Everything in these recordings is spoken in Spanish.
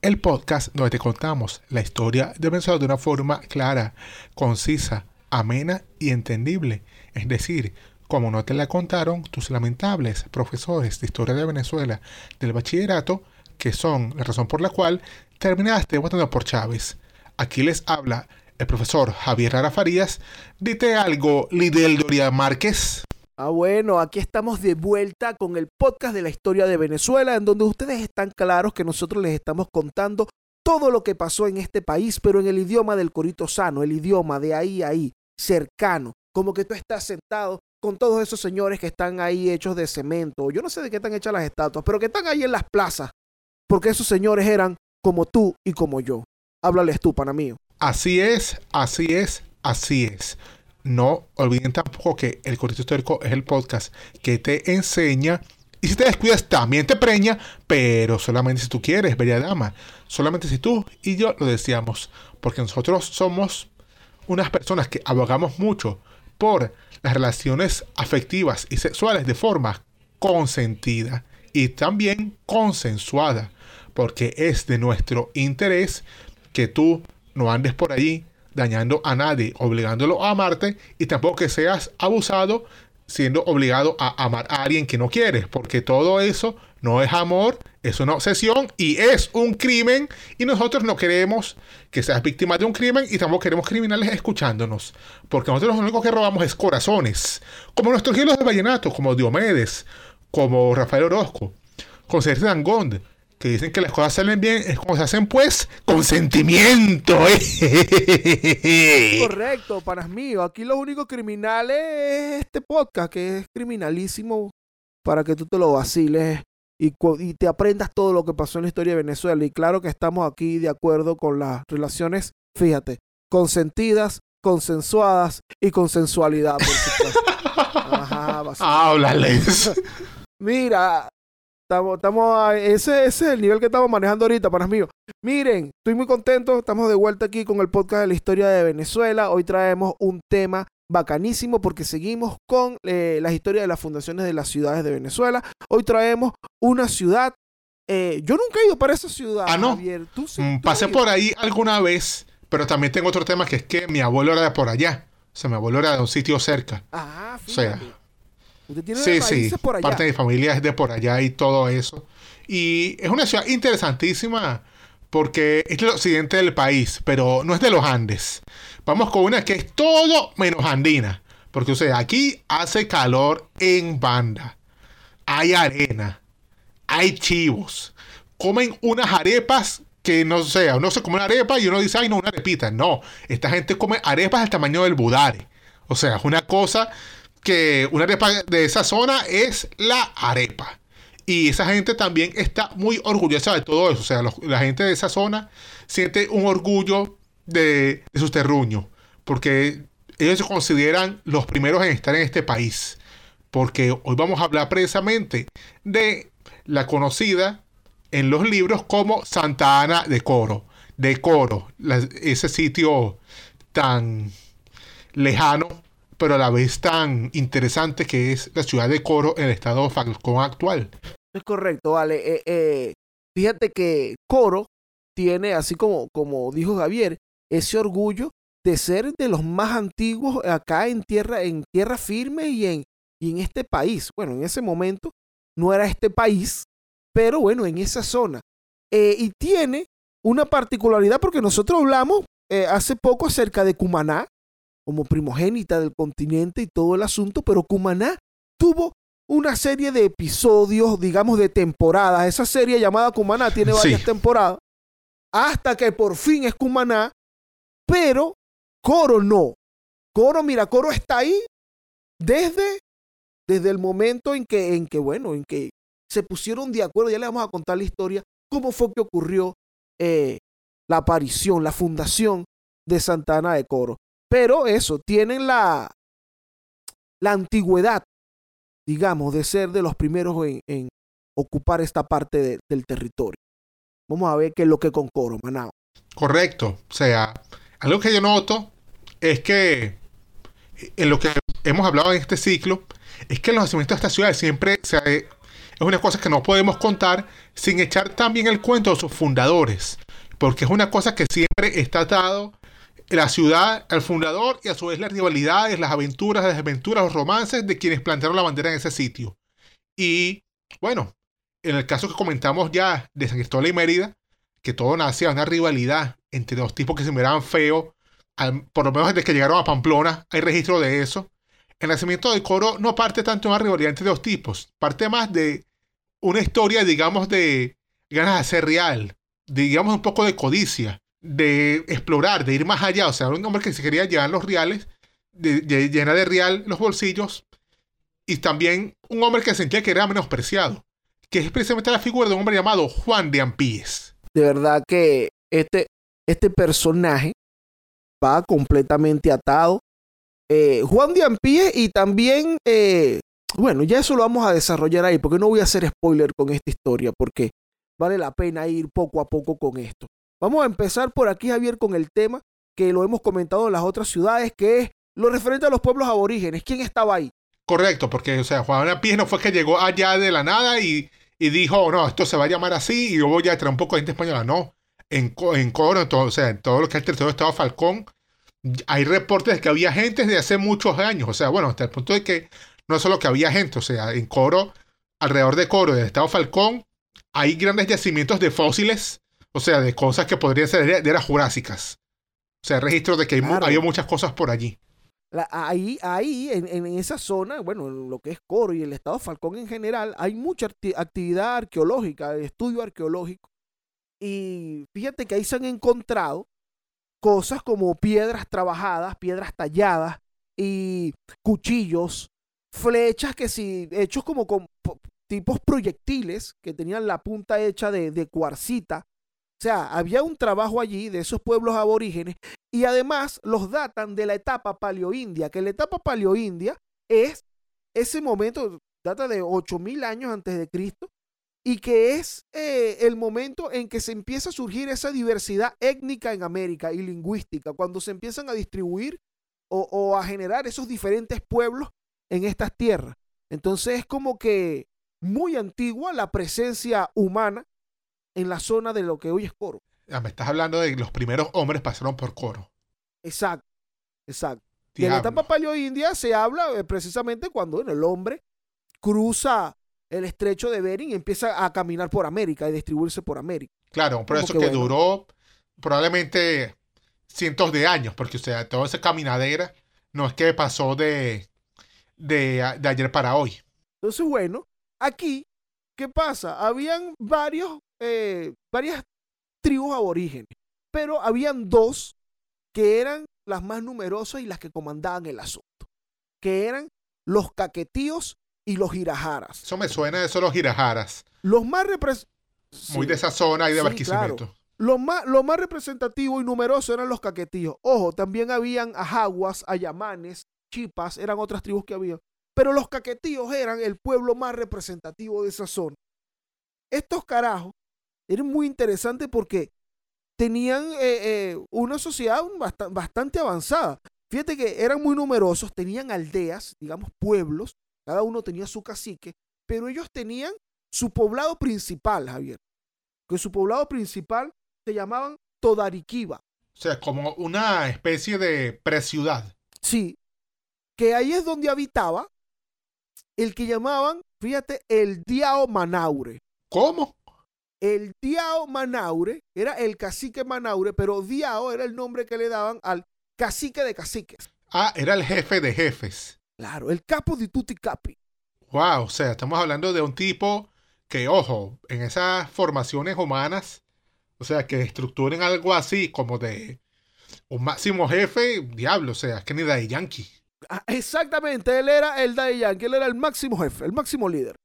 el podcast donde te contamos la historia de Venezuela de una forma clara, concisa, amena y entendible. Es decir, como no te la contaron tus lamentables profesores de historia de Venezuela del bachillerato, que son la razón por la cual terminaste votando por Chávez. Aquí les habla el profesor Javier Rara Farías. Dite algo, Lidel Doria Márquez. Ah, bueno, aquí estamos de vuelta con el podcast de la historia de Venezuela, en donde ustedes están claros que nosotros les estamos contando todo lo que pasó en este país, pero en el idioma del corito sano, el idioma de ahí a ahí, cercano, como que tú estás sentado con todos esos señores que están ahí hechos de cemento, yo no sé de qué están hechas las estatuas, pero que están ahí en las plazas, porque esos señores eran como tú y como yo. Háblales tú, pana mío. Así es, así es, así es. No olviden tampoco que el Corito Histórico es el podcast que te enseña y si te descuidas también te preña, pero solamente si tú quieres, bella dama. Solamente si tú y yo lo deseamos. Porque nosotros somos unas personas que abogamos mucho por las relaciones afectivas y sexuales de forma consentida y también consensuada. Porque es de nuestro interés que tú no andes por allí dañando a nadie, obligándolo a amarte y tampoco que seas abusado siendo obligado a amar a alguien que no quieres, porque todo eso no es amor, es una obsesión y es un crimen y nosotros no queremos que seas víctima de un crimen y tampoco queremos criminales escuchándonos, porque nosotros lo único que robamos es corazones, como nuestros hielos de vallenato, como Diomedes, como Rafael Orozco, con Sergio Dangond, que dicen que las cosas salen bien es como se hacen pues con sentimiento. ¿eh? Correcto, panas míos. Aquí lo único criminal es este podcast, que es criminalísimo para que tú te lo vaciles y, y te aprendas todo lo que pasó en la historia de Venezuela. Y claro que estamos aquí de acuerdo con las relaciones, fíjate, consentidas, consensuadas y consensualidad, por supuesto. Ajá, Háblales. Mira, Estamos, estamos ese, ese, es el nivel que estamos manejando ahorita, panas míos. Miren, estoy muy contento. Estamos de vuelta aquí con el podcast de la historia de Venezuela. Hoy traemos un tema bacanísimo porque seguimos con eh, las historias de las fundaciones de las ciudades de Venezuela. Hoy traemos una ciudad. Eh, yo nunca he ido para esa ciudad. Ah, no. Javier. ¿Tú sí, Mm, tú Pasé por ahí alguna vez, pero también tengo otro tema que es que mi abuelo era de por allá. O sea, mi abuelo era de un sitio cerca. Ah, O sea, fíjate. Usted tiene Sí, raíces sí. por allá. Parte de mi familia es de por allá y todo eso. Y es una ciudad interesantísima porque es el occidente del país, pero no es de los Andes. Vamos con una que es todo menos andina. Porque, o sea, aquí hace calor en banda. Hay arena. Hay chivos. Comen unas arepas que no sé, uno se come una arepa y uno dice, ay, no, una arepita. No, esta gente come arepas del tamaño del budare. O sea, es una cosa que una arepa de esa zona es la arepa. Y esa gente también está muy orgullosa de todo eso. O sea, la gente de esa zona siente un orgullo de, de sus terruños. Porque ellos se consideran los primeros en estar en este país. Porque hoy vamos a hablar precisamente de la conocida en los libros como Santa Ana de Coro. De Coro, ese sitio tan lejano, pero a la vez tan interesante que es la ciudad de Coro en el estado Falcón actual. Es correcto, vale. Eh, eh, fíjate que Coro tiene, así como, como dijo Javier, ese orgullo de ser de los más antiguos acá en tierra, en tierra firme y en, y en este país. Bueno, en ese momento no era este país, pero bueno, en esa zona. Eh, y tiene una particularidad porque nosotros hablamos hace poco acerca de Cumaná, como primogénita del continente y todo el asunto, pero Cumaná tuvo una serie de episodios, digamos, de temporadas. Esa serie llamada Cumaná tiene Sí. varias temporadas. Hasta que por fin es Cumaná. Pero Coro no. Coro, mira, Coro está ahí desde, desde el momento en que, en que, bueno, en que se pusieron de acuerdo. Ya le vamos a contar la historia. Cómo fue que ocurrió eh, la aparición, la fundación de Santana de Coro. Pero eso, tienen la, la antigüedad, digamos, de ser de los primeros en, ocupar esta parte de- del territorio. Vamos a ver qué es lo que con Coro, Manao. Correcto. O sea, algo que yo noto es que en lo que hemos hablado en este ciclo es que los nacimientos de esta ciudad siempre eh, es una cosa que no podemos contar sin echar también el cuento de sus fundadores. Porque es una cosa que siempre está atado la ciudad al fundador y a su vez las rivalidades, las aventuras, las desventuras, los romances de quienes plantearon la bandera en ese sitio. Y bueno, en el caso que comentamos ya de San Cristóbal y Mérida, que todo nacía una rivalidad entre dos tipos que se miraban feos, al- por lo menos desde que llegaron a Pamplona, hay registro de eso. El nacimiento de Coro no parte tanto de una rivalidad entre dos tipos, parte más de una historia, digamos, de ganas de ser real, digamos, un poco de codicia, de explorar, de ir más allá. O sea, un hombre que se quería llevar los reales, de, de- llenar de real los bolsillos, y también un hombre que sentía que era menospreciado, que es precisamente la figura de un hombre llamado Juan de Ampíes. De verdad que este, este personaje va completamente atado. Eh, Juan de Ampie y también, eh, bueno, ya eso lo vamos a desarrollar ahí, porque no voy a hacer spoiler con esta historia, porque vale la pena ir poco a poco con esto. Vamos a empezar por aquí, Javier, con el tema que lo hemos comentado en las otras ciudades, que es lo referente a los pueblos aborígenes. ¿Quién estaba ahí? Correcto, porque, o sea, Juan Ampíes no fue que llegó allá de la nada y, y dijo, no, esto se va a llamar así y yo voy a traer un poco de gente española. No, en, Co- en Coro, o sea, en todo lo que es el territorio Estado Falcón, hay reportes de que había gente desde hace muchos años. O sea, bueno, hasta el punto de que no solo que había gente, o sea, en Coro, alrededor de Coro, del Estado Falcón, hay grandes yacimientos de fósiles, o sea, de cosas que podrían ser de, de jurásicas. O sea, registros de que Claro. había muchas cosas por allí. La- ahí, ahí en, en esa zona, bueno, en lo que es Coro y el estado Falcón en general, hay mucha acti- actividad arqueológica, estudio arqueológico. Y fíjate que ahí se han encontrado cosas como piedras trabajadas, piedras talladas y cuchillos, flechas que sí, hechos como con po- tipos proyectiles que tenían la punta hecha de, de cuarcita. O sea, había un trabajo allí de esos pueblos aborígenes y además los datan de la etapa paleoindia, que la etapa paleoindia es ese momento, data de 8000 años antes de Cristo, y que es eh, el momento en que se empieza a surgir esa diversidad étnica en América y lingüística, cuando se empiezan a distribuir o, o a generar esos diferentes pueblos en estas tierras. Entonces es como que muy antigua la presencia humana en la zona de lo que hoy es Coro. Ah, Me estás hablando de los primeros hombres pasaron por Coro. Exacto, exacto. Y en la etapa paleoindia se habla eh, precisamente cuando bueno, el hombre cruza el estrecho de Bering y empieza a caminar por América y distribuirse por América. Claro, por eso que que bueno. duró probablemente cientos de años, porque o sea, toda esa caminadera no es que pasó de, de, de ayer para hoy. Entonces, bueno, aquí, ¿qué pasa? Habían varios, eh, varias tribus aborígenes, pero habían dos que eran las más numerosas y las que comandaban el asunto, que eran los caquetíos y los girajaras. Eso me suena eso los girajaras, Los más repres- muy Sí. de esa zona y de Sí, Barquisimeto. Lo más, lo más representativo y numeroso eran los caquetíos. Ojo, también habían ajaguas, ayamanes, chipas, eran otras tribus que había. Pero los caquetíos eran el pueblo más representativo de esa zona. Estos carajos eran muy interesantes porque tenían eh, eh, una sociedad basta- bastante avanzada. Fíjate que eran muy numerosos, tenían aldeas, digamos pueblos, cada uno tenía su cacique, pero ellos tenían su poblado principal, Javier. Que su poblado principal se llamaban Todariquiba. O sea, como una especie de preciudad. Sí, que ahí es donde habitaba el que llamaban, fíjate, el Diao Manaure. ¿Cómo? El Diao Manaure era el cacique Manaure, pero Diao era el nombre que le daban al cacique de caciques. Ah, era el jefe de jefes. Claro, el capo de tutti capi. Wow, o sea, estamos hablando de un tipo que, ojo, en esas formaciones humanas, o sea, que estructuren algo así como de un máximo jefe, diablo, o sea, es que ni de Yankee. Ah, Exactamente, él era el Daddy Yankee, él era el máximo jefe, el máximo líder.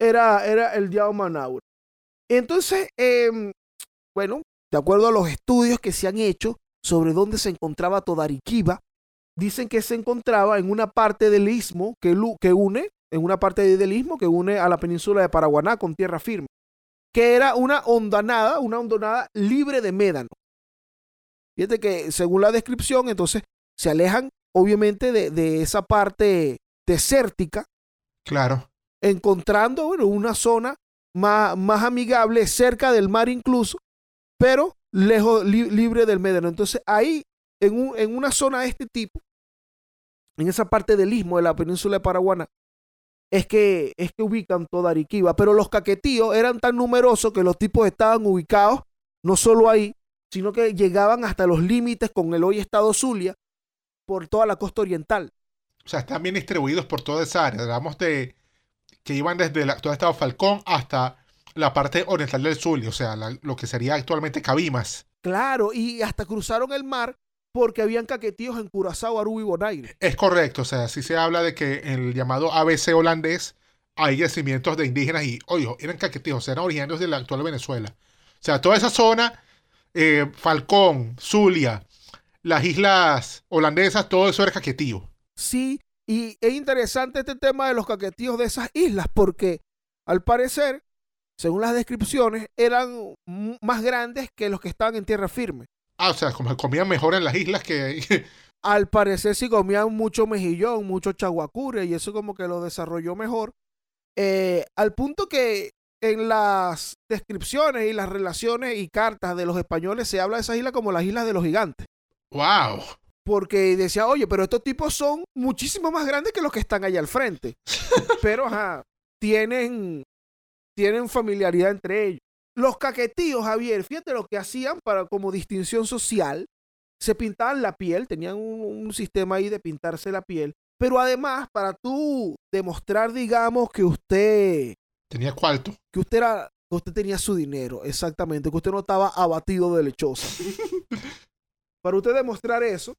Era, era el Diao Manaure. Entonces, em, bueno, de acuerdo a los estudios que se han hecho, sobre dónde se encontraba Todariquiba. Dicen que se encontraba en una parte del istmo que, que une, en una parte del istmo que une a la península de Paraguaná con tierra firme, que era una hondonada, una hondonada libre de médano. Fíjate que según la descripción, entonces se alejan obviamente de, de esa parte desértica Claro. encontrando bueno, una zona más, más amigable, cerca del mar incluso, pero lejos, li- libre del médano. Entonces ahí, en, un- en una zona de este tipo, en esa parte del istmo de la península de Paraguaná, es que, es que ubican toda Arequipa. Pero los caquetíos eran tan numerosos que los tipos estaban ubicados no solo ahí, sino que llegaban hasta los límites con el hoy estado Zulia por toda la costa oriental. O sea, están bien distribuidos por toda esa área. Hablamos de que iban desde el actual estado Falcón hasta la parte oriental del Zulia, o sea, la- lo que sería actualmente Cabimas. Claro, y hasta cruzaron el mar porque habían caquetíos en Curazao, Aruba y Bonaire. Es correcto, o sea, sí se habla de que en el llamado ABC holandés hay yacimientos de indígenas y, oye, eran caquetíos, eran originarios de la actual Venezuela. O sea, toda esa zona, eh, Falcón, Zulia, las islas holandesas, todo eso era caquetío. Sí, y es interesante este tema de los caquetíos de esas islas porque al parecer, según las descripciones, eran más grandes que los que estaban en tierra firme. Ah, o sea, como comían mejor en las islas que... Al parecer sí comían mucho mejillón, mucho chaguacure y eso como que lo desarrolló mejor. Eh, al punto que en las descripciones y las relaciones y cartas de los españoles se habla de esas islas como las islas de los gigantes. ¡Wow! porque decía, oye, pero estos tipos son muchísimo más grandes que los que están allá al frente. pero, ajá, tienen, tienen familiaridad entre ellos. Los caquetíos, Javier, fíjate lo que hacían para como distinción social. Se pintaban la piel, tenían un, un sistema ahí de pintarse la piel. Pero además, para tú demostrar, digamos, que usted, Tenía cuarto. que usted era, usted tenía su dinero, exactamente, que usted no estaba abatido de lechosa. para usted demostrar eso,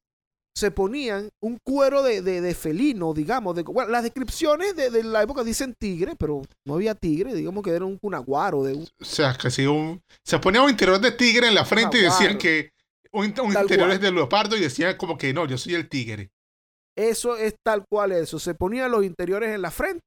se ponían un cuero de, de- de felino, digamos. De, bueno, las descripciones de, de la época dicen tigre, pero no había tigre, digamos que era un cunaguaro. De un- O sea, que si un... Se ponía un interior de tigre en la frente y decían que un, un interior es de leopardo y decían como que no, yo soy el tigre. eso es tal cual eso. Se ponían los interiores en la frente,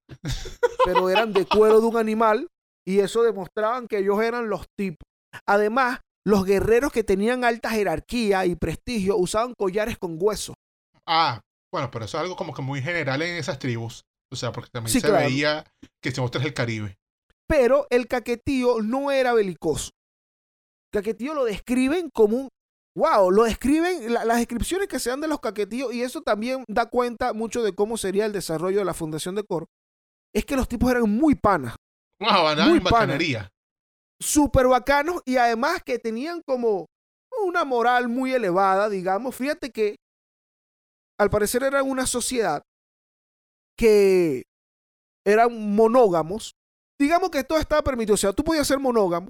pero eran de cuero de un animal y eso demostraban que ellos eran los tipos. Además, los guerreros que tenían alta jerarquía y prestigio usaban collares con hueso. Ah, bueno, pero eso es algo como que muy general en esas tribus. O sea, porque también Sí, se claro. veía que se muestra el Caribe. Pero el caquetío no era belicoso. Caquetío lo describen como un... ¡Wow! Lo describen, la- las descripciones que se dan de los caquetíos, y eso también da cuenta mucho de cómo sería el desarrollo de la fundación de Coro, es que los tipos eran muy panas, Wow, andaban Muy en pana. bacanería. Súper bacanos, y además que tenían como una moral muy elevada, digamos. Fíjate que al parecer eran una sociedad que eran monógamos. Digamos que todo estaba permitido. O sea, tú podías ser monógamo,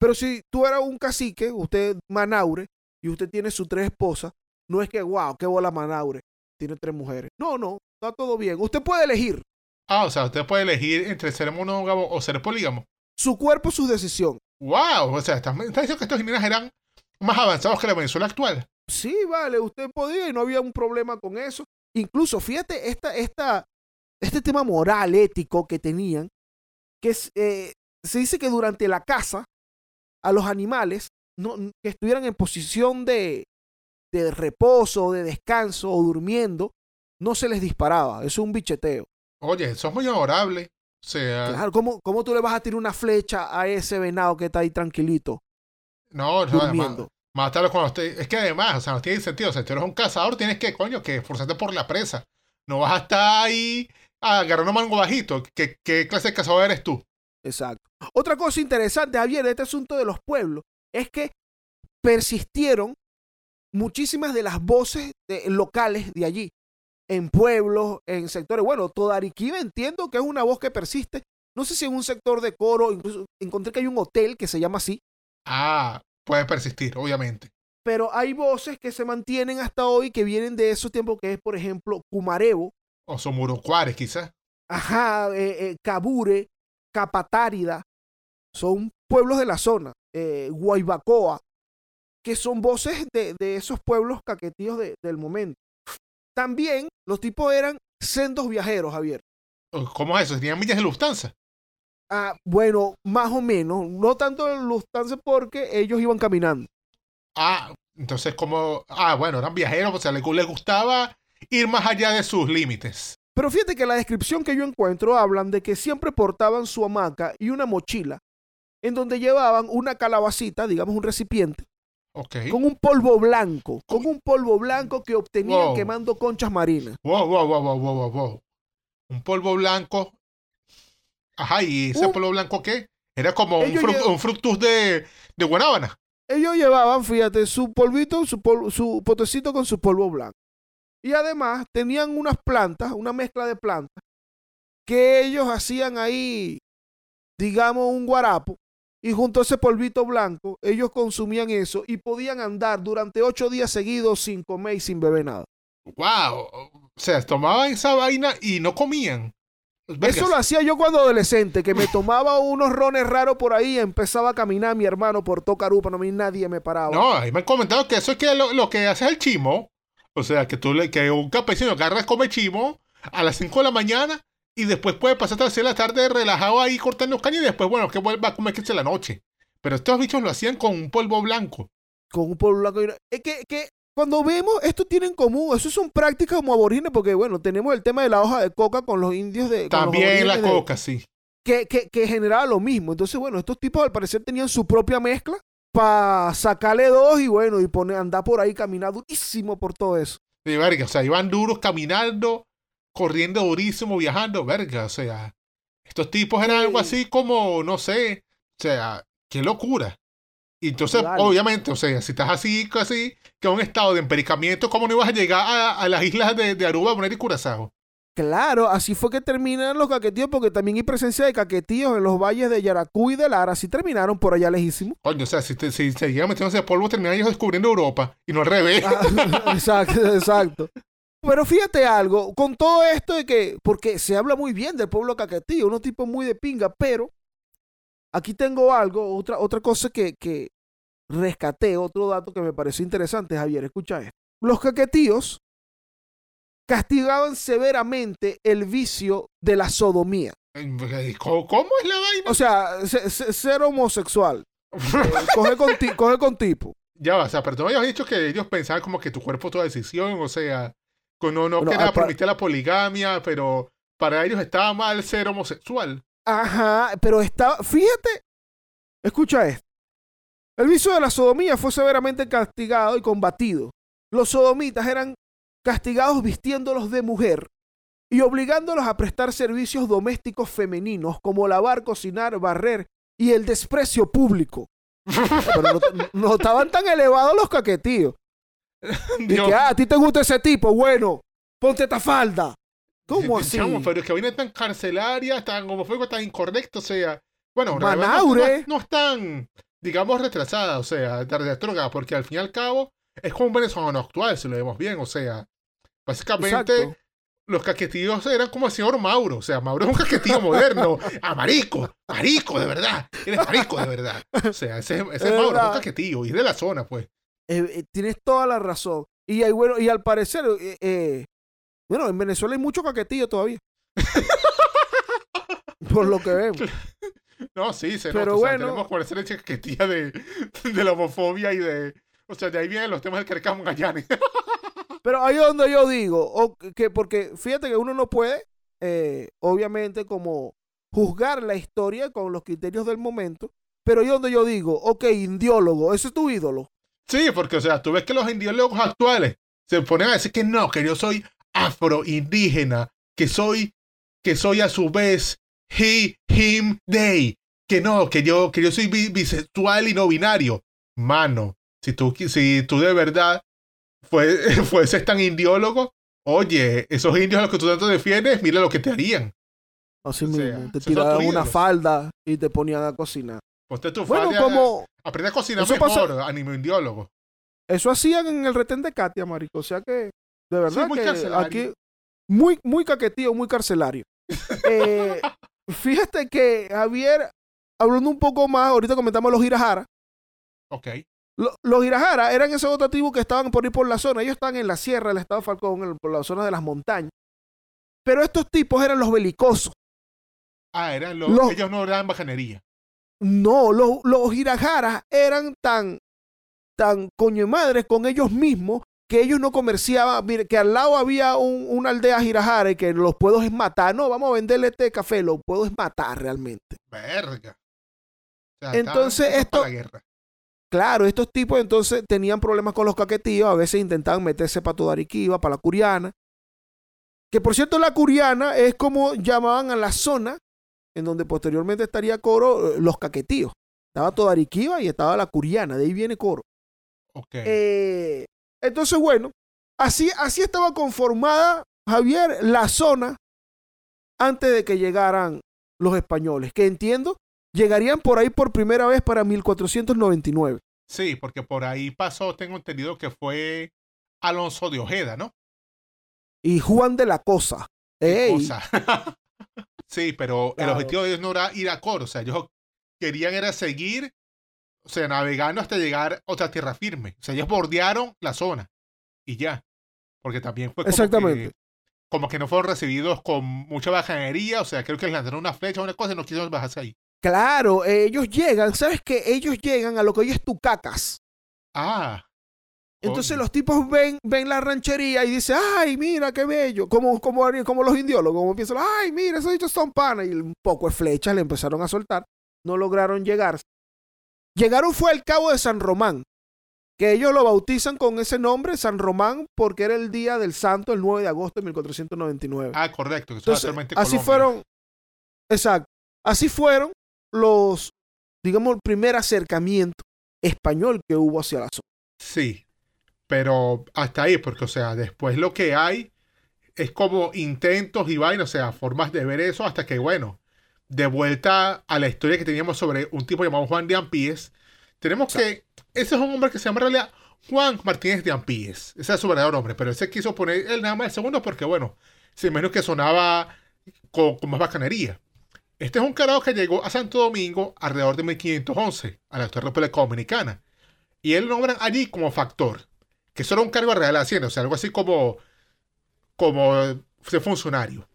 pero si tú eras un cacique, usted Manaure, y usted tiene sus tres esposas, no es que, wow, qué bola Manaure, tiene tres mujeres. No, no, está todo bien. Usted puede elegir Ah, o sea, usted puede elegir entre ser monógamo o ser polígamo. Su cuerpo, su decisión. Wow, o sea, estás, estás diciendo que estos indígenas eran más avanzados que la Venezuela actual. Sí, vale, usted podía y no había un problema con eso. Incluso, fíjate, esta, esta, este tema moral, ético que tenían, que es, eh, se dice que durante la caza a los animales no, que estuvieran en posición de, de reposo, de descanso o durmiendo, no se les disparaba. Eso es un bicheteo. Oye, eso es muy honorable. O sea, Claro, ¿cómo, ¿cómo tú le vas a tirar una flecha a ese venado que está ahí tranquilito, no, no, además? Matarlo cuando usted. Es que además, o sea, no tiene sentido. O sea, si tú eres un cazador, tienes que, coño, que esforzarte por la presa. No vas a estar ahí agarrando mango bajito. ¿Qué, qué clase de cazador eres tú? Exacto. Otra cosa interesante, Javier, de este asunto de los pueblos, es que persistieron muchísimas de las voces de- locales de allí, en pueblos, en sectores. Bueno, toda Arequipa entiendo que es una voz que persiste. No sé si en un sector de coro, incluso encontré que hay un hotel que se llama así, Ah, puede persistir, obviamente. pero hay voces que se mantienen hasta hoy que vienen de esos tiempos, que es, por ejemplo, Cumarebo, O Somurocuares, quizás. Ajá, eh, eh, Cabure, Capatárida, son pueblos de la zona, eh, Guaybacoa, que son voces de, de esos pueblos caquetíos de- del momento. También los tipos eran sendos viajeros, Javier. ¿Cómo es eso? ¿Tenían millas de Lufthansa? Ah, bueno, más o menos. No tanto en Lufthansa porque ellos iban caminando. Ah, entonces como... Ah, bueno, eran viajeros, o sea, les, les gustaba ir más allá de sus límites. Pero fíjate que la descripción que yo encuentro hablan de que siempre portaban su hamaca y una mochila en donde llevaban una calabacita, digamos un recipiente, Con un polvo blanco, con un polvo blanco que obtenían Wow. quemando conchas marinas. Wow, wow, wow, wow, wow, wow, wow. Un polvo blanco. Ajá, ¿y ese Un- polvo blanco qué? Era como un, fru- un fructus de, de guanábana. Ellos llevaban, fíjate, su polvito, su, pol- su potecito con su polvo blanco. Y además tenían unas plantas, una mezcla de plantas, que ellos hacían ahí, digamos, un guarapo. Y junto a ese polvito blanco, ellos consumían eso y podían andar durante ocho días seguidos sin comer y sin beber nada. Wow. O sea, tomaban esa vaina y no comían. Vergas. Eso lo hacía yo cuando adolescente, que me tomaba unos rones raros por ahí y empezaba a caminar mi hermano por Tocarupa, no a mí nadie me paraba. No, ahí me han comentado que eso es que lo, lo que hace es el chimo. O sea, que tú le, que un campesino agarra come chimo a las 5 de la mañana y después puede pasar hasta las 6 de la tarde relajado ahí cortando caños y después, bueno, que vuelva a comer que la noche. Pero estos bichos lo hacían con un polvo blanco. con un polvo blanco. Es que, que cuando vemos, esto tiene en común, eso son prácticas como aborígenes, porque bueno, tenemos el tema de la hoja de coca con los indios de... También la de- coca, sí. que, que, que generaba lo mismo. Entonces, bueno, estos tipos al parecer tenían su propia mezcla para sacarle dos y bueno, y poner, andar por ahí, caminar durísimo por todo eso. De verga, o sea, iban duros caminando, corriendo durísimo, viajando, verga, o sea, estos tipos eran Sí. algo así como, no sé, o sea, qué locura. Y entonces, obviamente, o sea, si estás así, casi, que un estado de empericamiento, ¿cómo no ibas a llegar a, a las islas de, de Aruba, Bonaire y Curazao? Claro, así fue que terminan los caquetíos, porque también hay presencia de caquetíos en los valles de Yaracú y de Lara, así terminaron por allá lejísimo. Coño, o sea, si, te, si se llegan metiendo ese polvo, terminan ellos descubriendo Europa, y no al revés. Ah, exacto, exacto. Pero fíjate algo, con todo esto de que, porque se habla muy bien del pueblo caquetío, unos tipos muy de pinga, pero aquí tengo algo, otra, otra cosa que, que rescaté, otro dato que me pareció interesante, Javier, escucha esto. Los caquetíos castigaban severamente el vicio de la sodomía. ¿Cómo, es la vaina? O sea, se- se- ser homosexual. Eh, coger, con coger con tipo. Ya va, o sea, pero tú me habías dicho que ellos pensaban como que tu cuerpo es tu decisión, o sea, no, no Bueno, quería ah, permitir la poligamia, pero para ellos estaba mal ser homosexual. Ajá, pero estaba, fíjate, escucha esto. El vicio de la sodomía fue severamente castigado y combatido. Los sodomitas eran castigados vistiéndolos de mujer y obligándolos a prestar servicios domésticos femeninos como lavar, cocinar, barrer y el desprecio público. Pero no, no estaban tan elevados los caquetíos. Que, ah, a ti te gusta ese tipo, bueno, ponte esta falda. ¿Cómo así? chamo, pero es que vaina tan carcelaria, tan homofóbico, tan incorrecto, o sea, bueno, Manaure. no, no, no es tan, digamos, retrasada, o sea, retrógrada, porque al fin y al cabo es como un venezolano actual, si lo vemos bien, o sea, básicamente Exacto. los caquetillos eran como el señor Mauro. O sea, Mauro es un caquetillo moderno. Ah, marico, marico, de verdad. Eres marico, de verdad. O sea, ese, ese Es Mauro, es un caquetillo. Y es de la zona, pues. Eh, eh, tienes toda la razón. Y, hay, bueno, y al parecer, eh, bueno, en Venezuela hay mucho caquetillo todavía. Por lo que vemos. No, sí, se Pero nota. O sea, bueno. tenemos como esa caquetilla de, de la homofobia y de... O sea, de ahí vienen los temas del Carcamo Gallani. Pero ahí es donde yo digo, o que porque fíjate que uno no puede, eh, obviamente, como juzgar la historia con los criterios del momento, pero ahí es donde yo digo, ok, indiólogo, ese es tu ídolo. Sí, porque, o sea, tú ves que los ideólogos actuales se ponen a decir que no, que yo soy afroindígena, que soy, que soy a su vez he, him, they, que no, que yo, que yo soy bi- bisexual y no binario. Mano, si tú, si tú de verdad fue, fueses tan indiólogo, oye, esos indios a los que tú tanto defiendes, mira lo que te harían. Así O sea, mismo, te tiraban una falda y te ponían a cocinar. Ponte tu Bueno, como aprende a cocinar eso mejor, pasa- eso hacían en el retén de Katia, marico. O sea que, de verdad muy que carcelario. aquí, muy, muy caquetío, muy carcelario. Eh, fíjate que Javier, hablando un poco más, ahorita comentamos los Girajara, Ok. Lo- los Irajara eran esos otros tribus que estaban por ir por la zona. Ellos estaban en la sierra del estado Falcón, en- por la zona de las montañas. Pero estos tipos eran los belicosos. Ah, eran los, Los- ellos no eran bacanería. No, los, los eran tan, tan coño de madre con ellos mismos que ellos no comerciaban. Mire, que al lado había un- una aldea Jirajara y que los puedo es matar. No, vamos a venderle este café, lo puedo es matar realmente. Verga. O sea, Entonces, esto- la guerra. Claro, estos tipos entonces tenían problemas con los caquetíos, a veces intentaban meterse para toda Arequipa, para la Curiana. Que por cierto, la Curiana es como llamaban a la zona en donde posteriormente estaría Coro, eh, los caquetíos. Estaba toda Arequipa y estaba la Curiana, de ahí viene Coro. Ok. Eh, entonces, bueno, así, así estaba conformada, Javier, la zona antes de que llegaran los españoles, que entiendo, llegarían por ahí por primera vez para 1499. Sí, porque por ahí pasó, tengo entendido que fue Alonso de Ojeda, ¿no? Y Juan de la Cosa. Ey, cosa. sí, pero el objetivo de ellos no era ir a Coro, o sea, ellos querían era seguir, o sea, navegando hasta llegar a otra tierra firme. O sea, ellos bordearon la zona y ya. Porque también fue como Exactamente. que, como que no fueron recibidos con mucha bajanería, o sea, creo que les lanzaron una flecha o una cosa y no quisieron bajarse ahí. Claro, ellos llegan, ¿sabes qué? Ellos llegan a lo que hoy es Tucacas. Ah. Entonces los tipos ven, ven la ranchería y dicen, ay, mira, qué bello. Como, como, como los indiólogos, como piensan, ay, mira, esos dichos son panas. Y un poco de flechas le empezaron a soltar. No lograron llegar. Llegaron fue al cabo de San Román, que ellos lo bautizan con ese nombre, San Román, porque era el día del santo, el 9 de agosto de 1499. Ah, correcto, que Entonces, así Colombia. fueron, exacto, así fueron los, digamos, el primer acercamiento español que hubo hacia la zona. Sí, pero hasta ahí, porque, o sea, después lo que hay es como intentos y vainas, o sea, formas de ver eso hasta que, bueno, de vuelta a la historia que teníamos sobre un tipo llamado Juan de Ampíes, tenemos que, ese es un hombre que se llama en realidad Juan Martínez de Ampíes, ese es su verdadero nombre, pero él se quiso poner el nombre el segundo porque, bueno, se menos que sonaba con, con más bacanería. Este es un carajo que llegó a Santo Domingo alrededor de 1511, a la actual República Dominicana. Y él lo nombran allí como factor, que era un cargo real Hacienda, o sea, algo así como, como ser funcionario.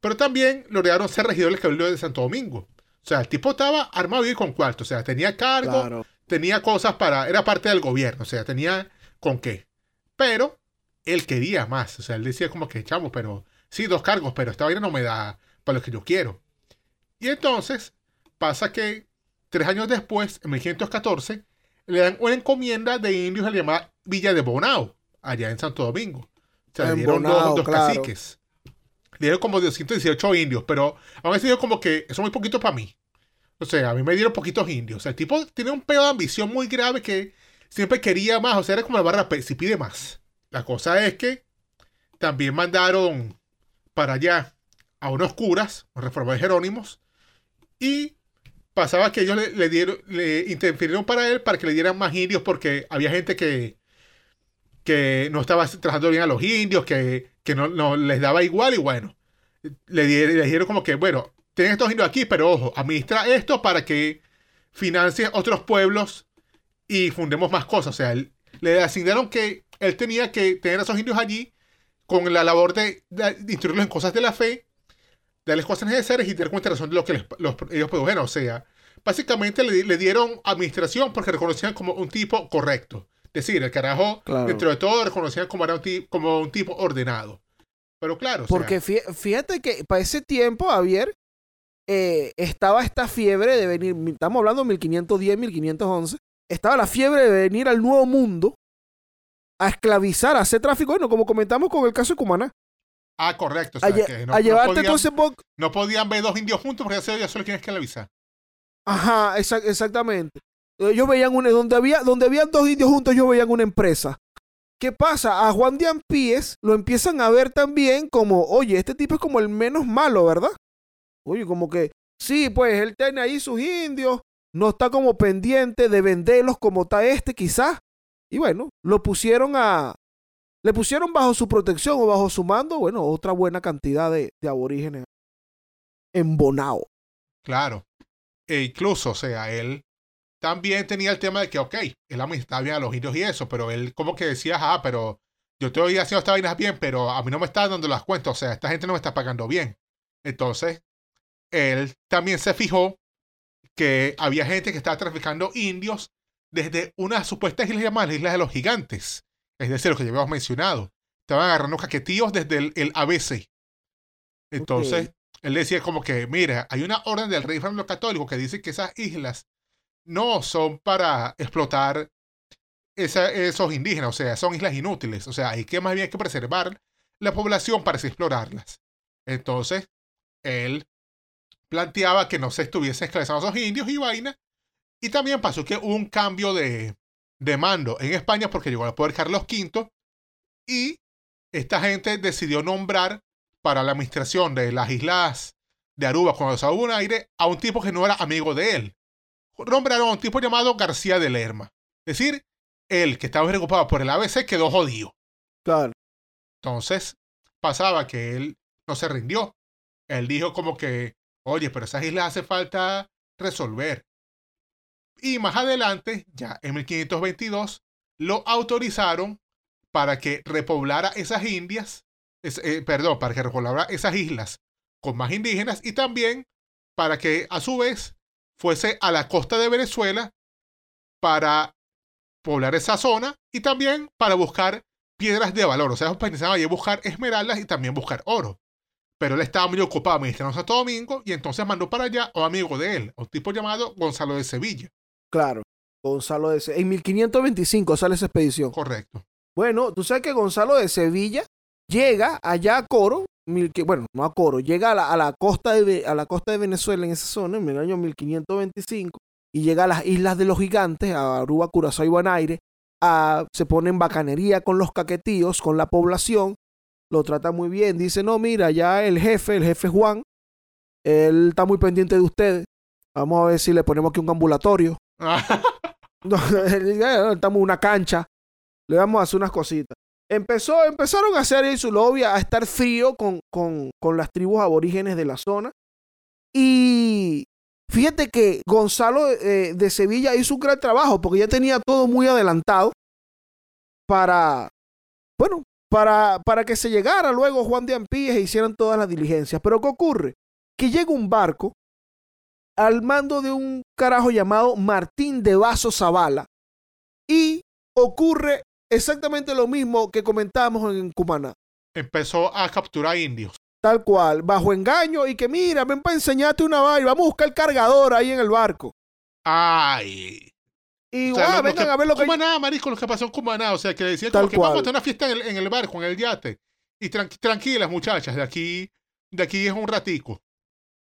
Pero también lo ordenaron ser regidor del Cabildo de Santo Domingo. O sea, el tipo estaba armado y con cuarto, o sea, tenía cargo, Claro. tenía cosas para, era parte del gobierno, o sea, tenía con qué. Pero él quería más, o sea, él decía como que, chamo, pero sí, dos cargos, pero esta vaina no me da para lo que yo quiero. Y entonces pasa que tres años después, en 1514, le dan una encomienda de indios a la llamada Villa de Bonao, allá en Santo Domingo. O sea, le dieron dos- Bonao, dos, claro. caciques. Le dieron como 218 indios, pero aún así yo como que eso es muy poquito para mí. O sea, a mí me dieron poquitos indios. O sea, el tipo tiene un pedo de ambición muy grave que siempre quería más. O sea, era como la barra si pide más. La cosa es que también mandaron para allá a unos curas, reformadores jerónimos, y pasaba que ellos le, dieron, le interfirieron para él para que le dieran más indios porque había gente que, que no estaba trabajando bien a los indios, que, que no, no les daba igual y bueno, le, le dijeron como que, bueno, tienen estos indios aquí, pero ojo, administra esto para que financie otros pueblos y fundemos más cosas. O sea, él- le asignaron que él tenía que tener a esos indios allí con la labor de, de instruirlos en cosas de la fe, darles cosas necesarias y tener cuenta razón de lo que les- los- ellos produjeron. O sea, básicamente le, le dieron administración porque reconocían como un tipo correcto. Es decir, el carajo, Claro. dentro de todo, reconocían como, era un ti- como un tipo ordenado. Pero claro, o sea, Porque fí- fíjate que para ese tiempo, Javier, eh, estaba esta fiebre de venir, estamos hablando de 1510, 1511, estaba la fiebre de venir al nuevo mundo a esclavizar, a hacer tráfico, bueno, como comentamos con el caso de Cumaná, Ah, correcto. O sea, a, que no, a no llevarte podían, entonces vos- no podían ver dos indios juntos porque ya, solo quieren esclavizar. Ajá, exa- exactamente. Ellos veían una, donde había, donde habían dos indios juntos, ellos veían una empresa. ¿Qué pasa? A Juan de Ampíes lo empiezan a ver también como, oye, este tipo es como el menos malo, ¿verdad? Oye, como que, sí, pues él tiene ahí sus indios, no está como pendiente de venderlos como está este, quizás. Y bueno, lo pusieron a, le pusieron bajo su protección o bajo su mando, bueno, otra buena cantidad de, aborígenes en Bonao. Claro. E incluso, o sea, él también tenía el tema de que, ok, él administraba bien a los indios y eso, pero él como que decía, ah, pero yo estoy haciendo estas vainas bien, pero a mí no me está dando las cuentas, o sea, esta gente no me está pagando bien. Entonces, él también se fijó que había gente que estaba traficando indios desde unas supuestas islas llamadas Islas de los Gigantes, es decir, lo que ya habíamos mencionado. Estaban agarrando caquetíos desde el, el ABC. Entonces, él decía como que, mira, hay una orden del rey romano católico que dice que esas islas no son para explotar esa- esos indígenas, o sea, son islas inútiles, o sea, hay que más bien hay que preservar la población para así explorarlas. Entonces, él planteaba que no se estuviesen esclavizados a esos indios y vaina, y también pasó que hubo un cambio de, de mando en España porque llegó al poder Carlos V y esta gente decidió nombrar para la administración de las islas de Aruba cuando se un aire a un tipo que no era amigo de él. Nombraron a un tipo llamado García de Lerma. Es decir, él que estaba preocupado por el ABC quedó jodido. Claro. Entonces pasaba que él no se rindió. Él dijo como que, oye, pero esas islas hace falta resolver. Y más adelante, ya en 1522, lo autorizaron para que repoblara esas indias, eh, perdón, para que repoblara esas islas con más indígenas y también para que a su vez fuese a la costa de Venezuela para poblar esa zona y también para buscar piedras de valor. O sea, pensaban ahí buscar esmeraldas y también buscar oro. Pero él estaba muy ocupado administrando Santo Domingo y entonces mandó para allá a un amigo de él, un tipo llamado Gonzalo de Sevilla. Claro. Gonzalo de Se- En 1525 sale esa expedición. Correcto. Bueno, tú sabes que Gonzalo de Sevilla llega allá a Coro, mil bueno, no a Coro, llega a la, a la costa de, a la costa de Venezuela en esa zona, en el año 1525, y llega a las Islas de los Gigantes, a Aruba, Curazao y Bonaire, a- se pone en bacanería con los caquetíos, con la población, lo trata muy bien, dice, no, mira, ya el jefe, el jefe Juan, él está muy pendiente de ustedes, vamos a ver si le ponemos aquí un ambulatorio, estamos en una cancha. Le vamos a hacer unas cositas. Empezó, empezaron a hacer en su lobby a estar frío con, con, con las tribus aborígenes de la zona. Y fíjate que Gonzalo eh, de Sevilla hizo un gran trabajo porque ya tenía todo muy adelantado para, bueno, para, para que se llegara luego Juan de Ampíes e hicieran todas las diligencias. Pero ¿qué ocurre? Que llega un barco al mando de un carajo llamado Martín de Vaso Zavala y ocurre exactamente lo mismo que comentábamos en Cumaná. Empezó a capturar indios. Tal cual, bajo engaño y que mira, ven para enseñarte una vaina, vamos a buscar el cargador ahí en el barco. Ay. Y O sea, ah, vengan que- a ver lo que... Cumaná, marisco, lo que pasó en Cumaná. O sea, que decían Tal como que vamos a tener una fiesta en el, en el barco, en el yate. Y tranqui- tranquilas, muchachas, de aquí, de aquí es un ratico.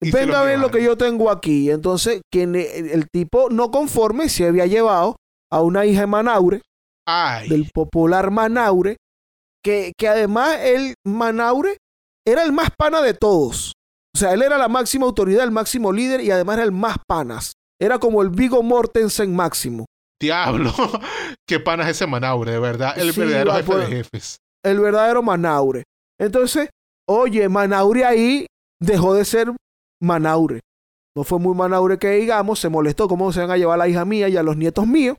Y Venga a ver lo que yo tengo aquí. Entonces, quien, el, el tipo no conforme se había llevado a una hija de Manaure, Ay. del popular Manaure, que, que además el Manaure era el más pana de todos. O sea, él era la máxima autoridad, el máximo líder y además era el más panas. Era como el Vigo Mortensen máximo. Diablo. Qué panas ese Manaure, de verdad. El Sí, verdadero va, jefe pues. de jefes. El verdadero Manaure. Entonces, oye, Manaure ahí dejó de ser Manaure. No fue muy Manaure que digamos, se molestó cómo se van a llevar a la hija mía y a los nietos míos.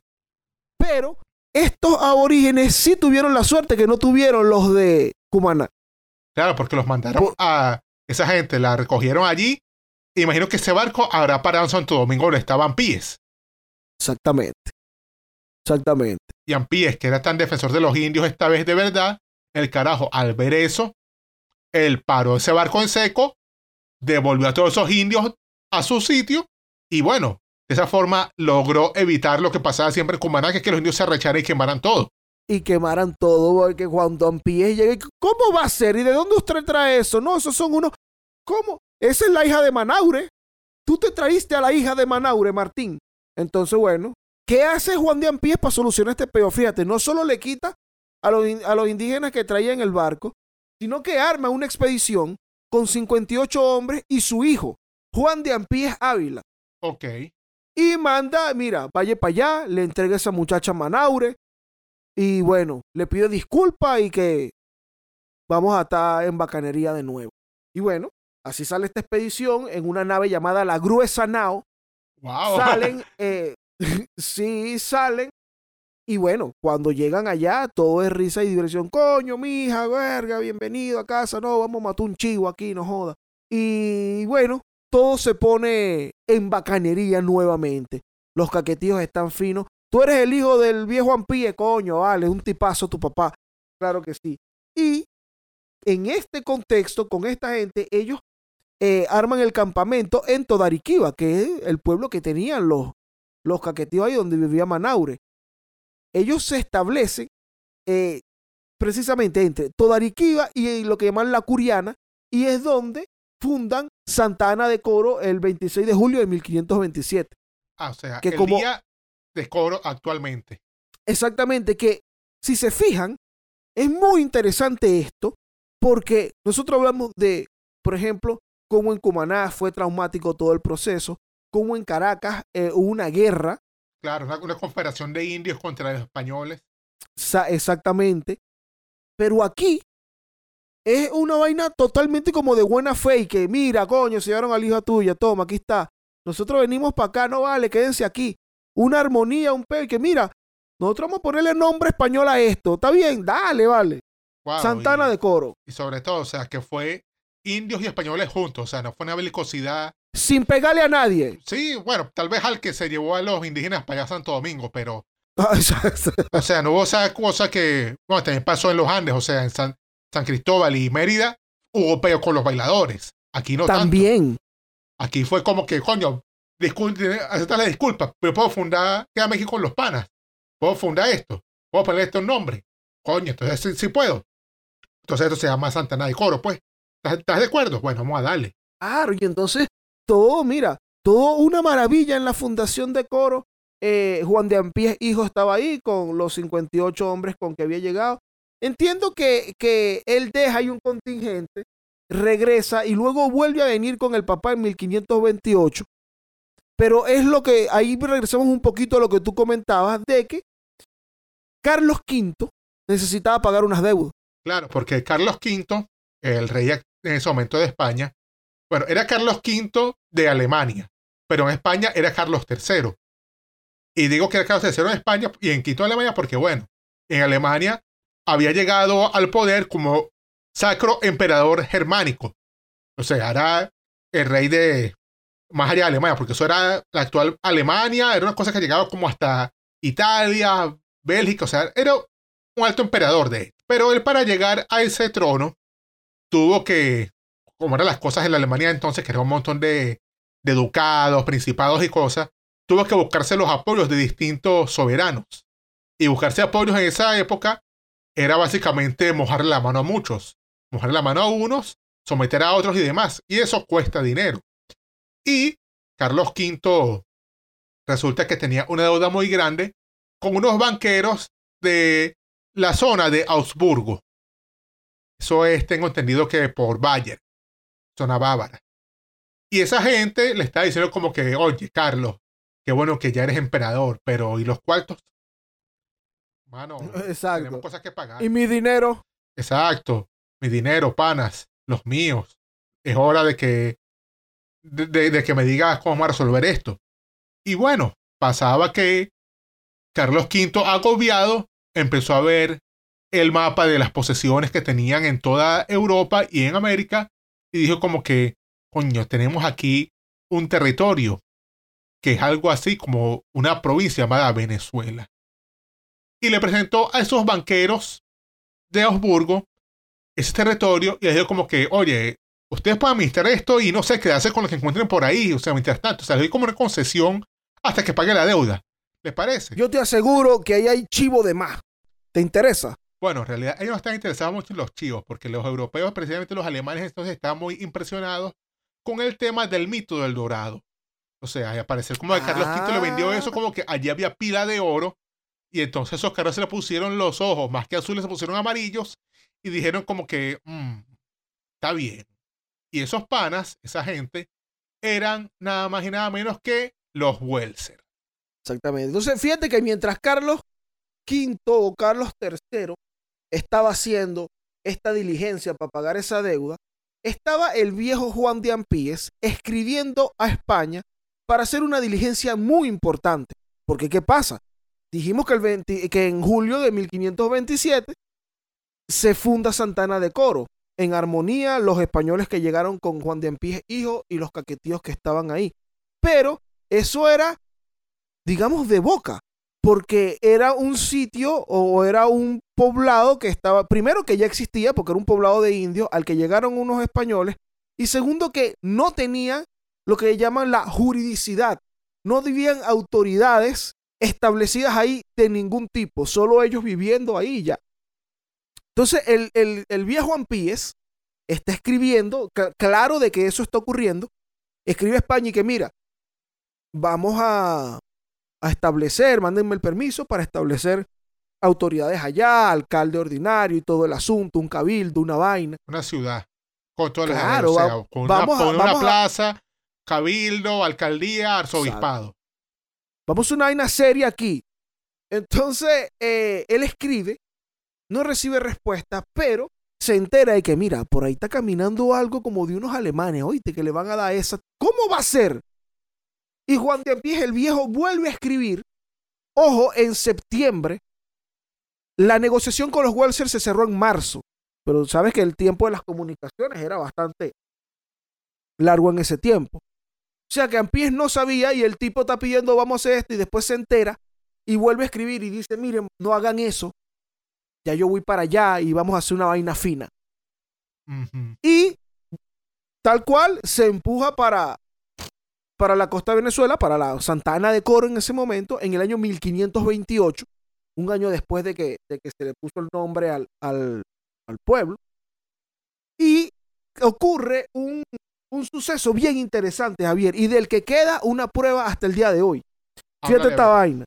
Pero estos aborígenes sí tuvieron la suerte que no tuvieron los de Cumaná. Claro, porque los mandaron Por- a esa gente, la recogieron allí. Imagino que ese barco habrá parado en Santo Domingo donde estaban Píes. Exactamente. Exactamente. Y Ampíes, que era tan defensor de los indios esta vez de verdad, el carajo, al ver eso, él paró ese barco en seco, devolvió a todos esos indios a su sitio y bueno, de esa forma logró evitar lo que pasaba siempre en Cumaná, que es que los indios se arrecharan y quemaran todo. Y quemaran todo porque cuando Ampíes llega, ¿cómo va a ser? ¿Y de dónde usted trae eso? No, esos son unos... ¿Cómo? Esa es la hija de Manaure. Tú te traíste a la hija de Manaure, Martín. Entonces, bueno, ¿qué hace Juan de Ampíes para solucionar este peo? Fíjate, no solo le quita a los, a los indígenas que traía en el barco, sino que arma una expedición con 58 hombres y su hijo, Juan de Ampíes Ávila. Ok. Y manda, mira, vaya para allá, le entrega a esa muchacha Manaure. Y bueno, le pide disculpas y que vamos a estar en bacanería de nuevo. Y bueno, así sale esta expedición en una nave llamada la Gruesa Nao. Wow. Salen, eh, sí salen. Y bueno, cuando llegan allá, todo es risa y diversión. Coño, mija, verga, bienvenido a casa. No, vamos a matar un chivo aquí, no joda. Y bueno, todo se pone en bacanería nuevamente. Los caquetíos están finos. Tú eres el hijo del viejo Ampie, coño, vale, un tipazo tu papá. Claro que sí. Y en este contexto, con esta gente, ellos eh, arman el campamento en Todariquiba, que es el pueblo que tenían los, los caquetíos ahí donde vivía Manaure ellos se establecen eh, precisamente entre Todariquiba y lo que llaman la Curiana, y es donde fundan Santa Ana de Coro el 26 de julio de 1527. Ah, o sea, que el como, día de Coro actualmente. Exactamente, que si se fijan, es muy interesante esto, porque nosotros hablamos de, por ejemplo, cómo en Cumaná fue traumático todo el proceso, cómo en Caracas eh, hubo una guerra Claro, una, una confederación de indios contra los españoles. exactamente. Pero aquí es una vaina totalmente como de buena fe y que mira, coño, se llevaron al hijo tuya, toma, aquí está. Nosotros venimos para acá, no vale, quédense aquí. Una armonía, un pe, que mira, nosotros vamos a ponerle nombre español a esto. Está bien, dale, vale. Santana de Coro. Y sobre todo, o sea, que fue indios y españoles juntos, o sea, no fue una belicosidad sin pegarle a nadie. Sí, bueno, tal vez al que se llevó a los indígenas para allá Santo Domingo, pero. o sea, no hubo esa cosa que. Bueno, también pasó en los Andes, o sea, en San, San Cristóbal y Mérida hubo peo con los bailadores. Aquí no También. Aquí fue como que, coño, aceptar la disculpa, pero puedo fundar, queda México con los panas. Puedo fundar esto. Puedo poner esto en nombre. Coño, entonces sí, puedo. Entonces esto se llama Santana de Coro, pues. ¿Estás, ¿Estás de acuerdo? Bueno, vamos a darle. Claro, y entonces todo, mira, todo una maravilla en la fundación de coro. Eh, Juan de Ampiés, hijo, estaba ahí con los 58 hombres con que había llegado. Entiendo que, que él deja ahí un contingente, regresa y luego vuelve a venir con el papá en 1528. Pero es lo que, ahí regresamos un poquito a lo que tú comentabas, de que Carlos V necesitaba pagar unas deudas. Claro, porque Carlos V, el rey en ese momento de España, bueno, era Carlos V de Alemania, pero en España era Carlos III. Y digo que era Carlos III en España y en Quito, Alemania, porque bueno, en Alemania había llegado al poder como sacro emperador germánico. O sea, era el rey de más allá de Alemania, porque eso era la actual Alemania, era una cosa que llegaba como hasta Italia, Bélgica, o sea, era un alto emperador de él. Pero él para llegar a ese trono tuvo que como eran las cosas en la Alemania entonces, que era un montón de, ducados, principados y cosas, tuvo que buscarse los apoyos de distintos soberanos. Y buscarse apoyos en esa época era básicamente mojarle la mano a muchos. Mojarle la mano a unos, someter a otros y demás. Y eso cuesta dinero. Y Carlos V resulta que tenía una deuda muy grande con unos banqueros de la zona de Augsburgo. Eso es, tengo entendido que por Bayer zona bávara. Y esa gente le está diciendo como que, oye, Carlos, qué bueno que ya eres emperador, pero ¿y los cuartos? Mano, Exacto. tenemos cosas que pagar. ¿Y mi dinero? Exacto, mi dinero, panas, los míos. Es hora de que, de, de que me digas cómo vamos a resolver esto. Y bueno, pasaba que Carlos V, agobiado, empezó a ver el mapa de las posesiones que tenían en toda Europa y en América y dijo como que, coño, tenemos aquí un territorio que es algo así como una provincia llamada Venezuela. Y le presentó a esos banqueros de Augsburgo ese territorio y le dijo como que, oye, ustedes pueden administrar esto y no sé, qué hacer con lo que encuentren por ahí, o sea, mientras tanto, o sea, le doy como una concesión hasta que pague la deuda. ¿Les parece? Yo te aseguro que ahí hay chivo de más. ¿Te interesa? Bueno, en realidad ellos no están interesados mucho en los chivos, porque los europeos, precisamente los alemanes, entonces están muy impresionados con el tema del mito del dorado. O sea, al parecer como que Carlos V le vendió eso, como que allí había pila de oro, y entonces esos carros se le pusieron los ojos, más que azules, se pusieron amarillos, y dijeron como que, mm, está bien. Y esos panas, esa gente, eran nada más y nada menos que los Welser. Exactamente. Entonces, fíjate que mientras Carlos V o Carlos III estaba haciendo esta diligencia para pagar esa deuda, estaba el viejo Juan de Ampíes escribiendo a España para hacer una diligencia muy importante. Porque ¿qué pasa? Dijimos que, el 20 que en julio de 1527 se funda Santana de Coro. En armonía, los españoles que llegaron con Juan de Empíes hijo y los caquetíos que estaban ahí. Pero eso era, digamos, de boca, porque era un sitio o era un poblado que estaba, primero que ya existía, porque era un poblado de indios al que llegaron unos españoles, y segundo que no tenía lo que llaman la juridicidad. No vivían autoridades establecidas ahí de ningún tipo, solo ellos viviendo ahí ya. Entonces, el, el, viejo Juan Píez está escribiendo, claro de que eso está ocurriendo, escribe a España y que mira, vamos a, a establecer, mándenme el permiso para establecer autoridades allá, alcalde ordinario y todo el asunto, un cabildo, una vaina. Una ciudad, con todas claro, las con, vamos una, una plaza, cabildo, alcaldía, arzobispado. Vamos a una vaina seria aquí. Entonces, eh, él escribe no recibe respuesta, pero se entera de que, mira, por ahí está caminando algo como de unos alemanes, oíste, que le van a dar esa. ¿Cómo va a ser? Y Juan de Ampiés, el viejo, vuelve a escribir. Ojo, en septiembre, la negociación con los Welser se cerró en marzo, pero sabes que el tiempo de las comunicaciones era bastante largo en ese tiempo. O sea que Ampiés no sabía y el tipo está pidiendo vamos a hacer esto y después se entera y vuelve a escribir y dice, miren, no hagan eso, ya yo voy para allá y vamos a hacer una vaina fina. Y tal cual se empuja para, para la costa de Venezuela, para la Santa Ana de Coro en ese momento, en el año 1528, un año después de que, de que se le puso el nombre al, al, pueblo. Y ocurre un, un, suceso bien interesante, Javier, y del que queda una prueba hasta el día de hoy. Fíjate esta vaina.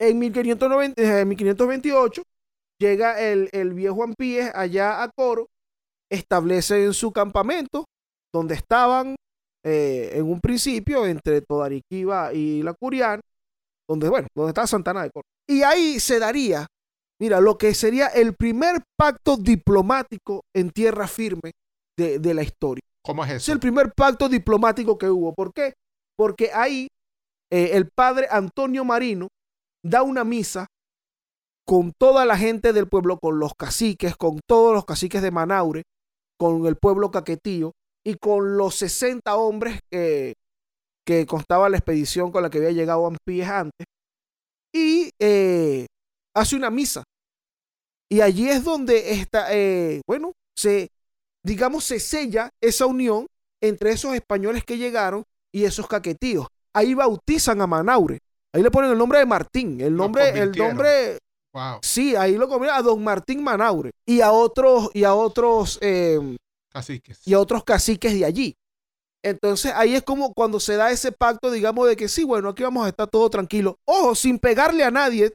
En, 1590, en 1528 Llega el, el viejo Ampíes allá a Coro, establece su campamento, donde estaban eh, en un principio entre Todariquiva y la Curiana, donde, bueno, donde está Santana de Coro. Y ahí se daría, mira, lo que sería el primer pacto diplomático en tierra firme de, la historia. ¿Cómo es eso? Es el primer pacto diplomático que hubo. ¿Por qué? Porque ahí eh, el padre Antonio Marino da una misa con toda la gente del pueblo, con los caciques, con todos los caciques de Manaure, con el pueblo caquetío y con los 60 hombres que, que constaba la expedición con la que había llegado Ampíes antes. Y eh, hace una misa. Y allí es donde está, eh, bueno, se, digamos, se sella esa unión entre esos españoles que llegaron y esos caquetíos. Ahí bautizan a Manaure. Ahí le ponen el nombre de Martín, el nombre, el nombre Sí, ahí lo comieron a don Martín Manaure y a otros, y a otros em, caciques. Y a otros caciques de allí. Entonces ahí es como cuando se da ese pacto, digamos, de que sí, bueno, aquí vamos a estar todo tranquilo. Ojo, sin pegarle a nadie.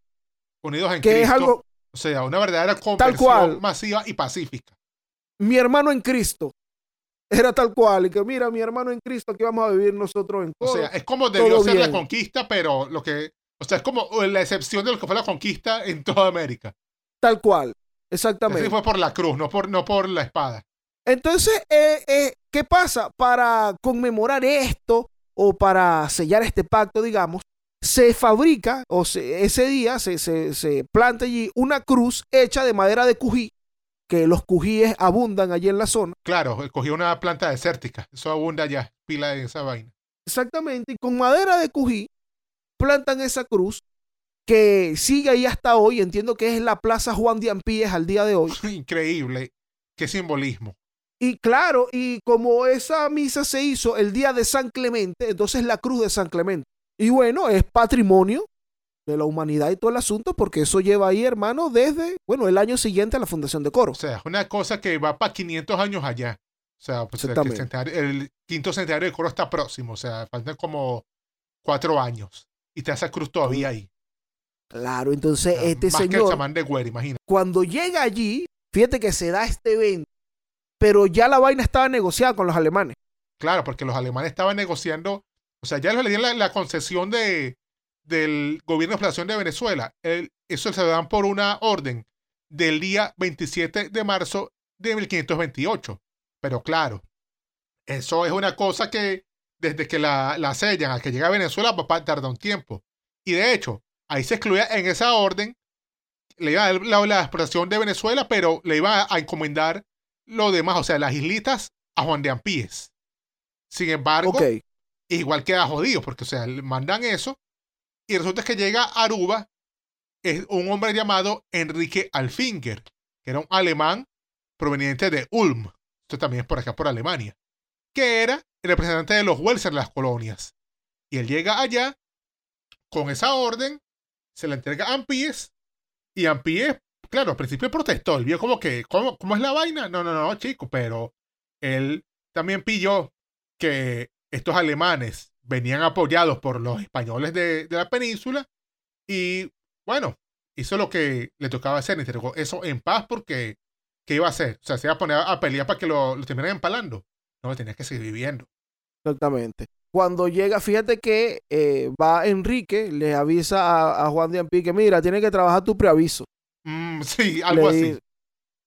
Unidos en que es algo. O sea, una verdadera conversión masiva y pacífica. Mi hermano en Cristo. Era tal cual. Y que mira, mi hermano en Cristo, aquí vamos a vivir nosotros en O sea, es como debió ser la conquista, pero lo que o sea, es como la excepción de lo que fue la conquista en toda América. Tal cual, exactamente. Así fue por la cruz, no por, no por la espada. Entonces, eh, eh, ¿qué pasa? Para conmemorar esto o para sellar este pacto, digamos, se fabrica, o ese día se, se, planta allí una cruz hecha de madera de cují, que los cujíes abundan allí en la zona. Claro, cogí una planta desértica, eso abunda allá, pila de esa vaina. Exactamente, y con madera de cují plantan esa cruz que sigue ahí hasta hoy. Entiendo que es la Plaza Juan de Ampíes al día de hoy. Increíble. Qué simbolismo. Y claro, y como esa misa se hizo el día de San Clemente, entonces la cruz de San Clemente. Y bueno, es patrimonio de la humanidad y todo el asunto, porque eso lleva ahí, hermano, desde, bueno, el año siguiente a la fundación de Coro. O sea, es una cosa que va para 500 años allá. O sea, pues el, el, quinto centenario de Coro está próximo, o sea, faltan como cuatro años y está esa cruz todavía ahí. Claro, entonces este señor. de Cuando llega allí, fíjate que se da este evento, pero ya la vaina estaba negociada con los alemanes. Claro, porque los alemanes estaban negociando, o sea, ya les dieron la, concesión de, del gobierno de explotación de Venezuela. eso se dan por una orden del día 27 de marzo de 1528. Pero claro, eso es una cosa que desde que la, la sellan a que llega a Venezuela, papá tarda un tiempo. Y de hecho, ahí se excluía en esa orden, le iba a dar la, la exploración de Venezuela, pero le iba a encomendar lo demás, o sea, las islitas a Juan de Ampíes. Sin embargo, Ok. igual queda jodido, porque, o sea, le mandan eso, y resulta que llega a Aruba es un hombre llamado Enrique Alfinger, que era un alemán proveniente de Ulm, esto también es por acá, por Alemania, que era el representante de los Welser en las colonias. Y él llega allá con esa orden, se la entrega a Ampíes, y Ampíes, claro, al principio protestó, él vio como que, ¿cómo, es la vaina? No, no, no, chico, pero él también pilló que estos alemanes venían apoyados por los españoles de, de la península y bueno, hizo lo que le tocaba hacer, entregó eso en paz porque ¿qué iba a hacer? O sea, se iba a poner a pelear para que lo, terminaran empalando. No, tenía que seguir viviendo. Exactamente. Cuando llega, fíjate que eh, va Enrique, le avisa a, Juan de Ampí que mira, tiene que trabajar tu preaviso. Mm, sí, algo Le- así.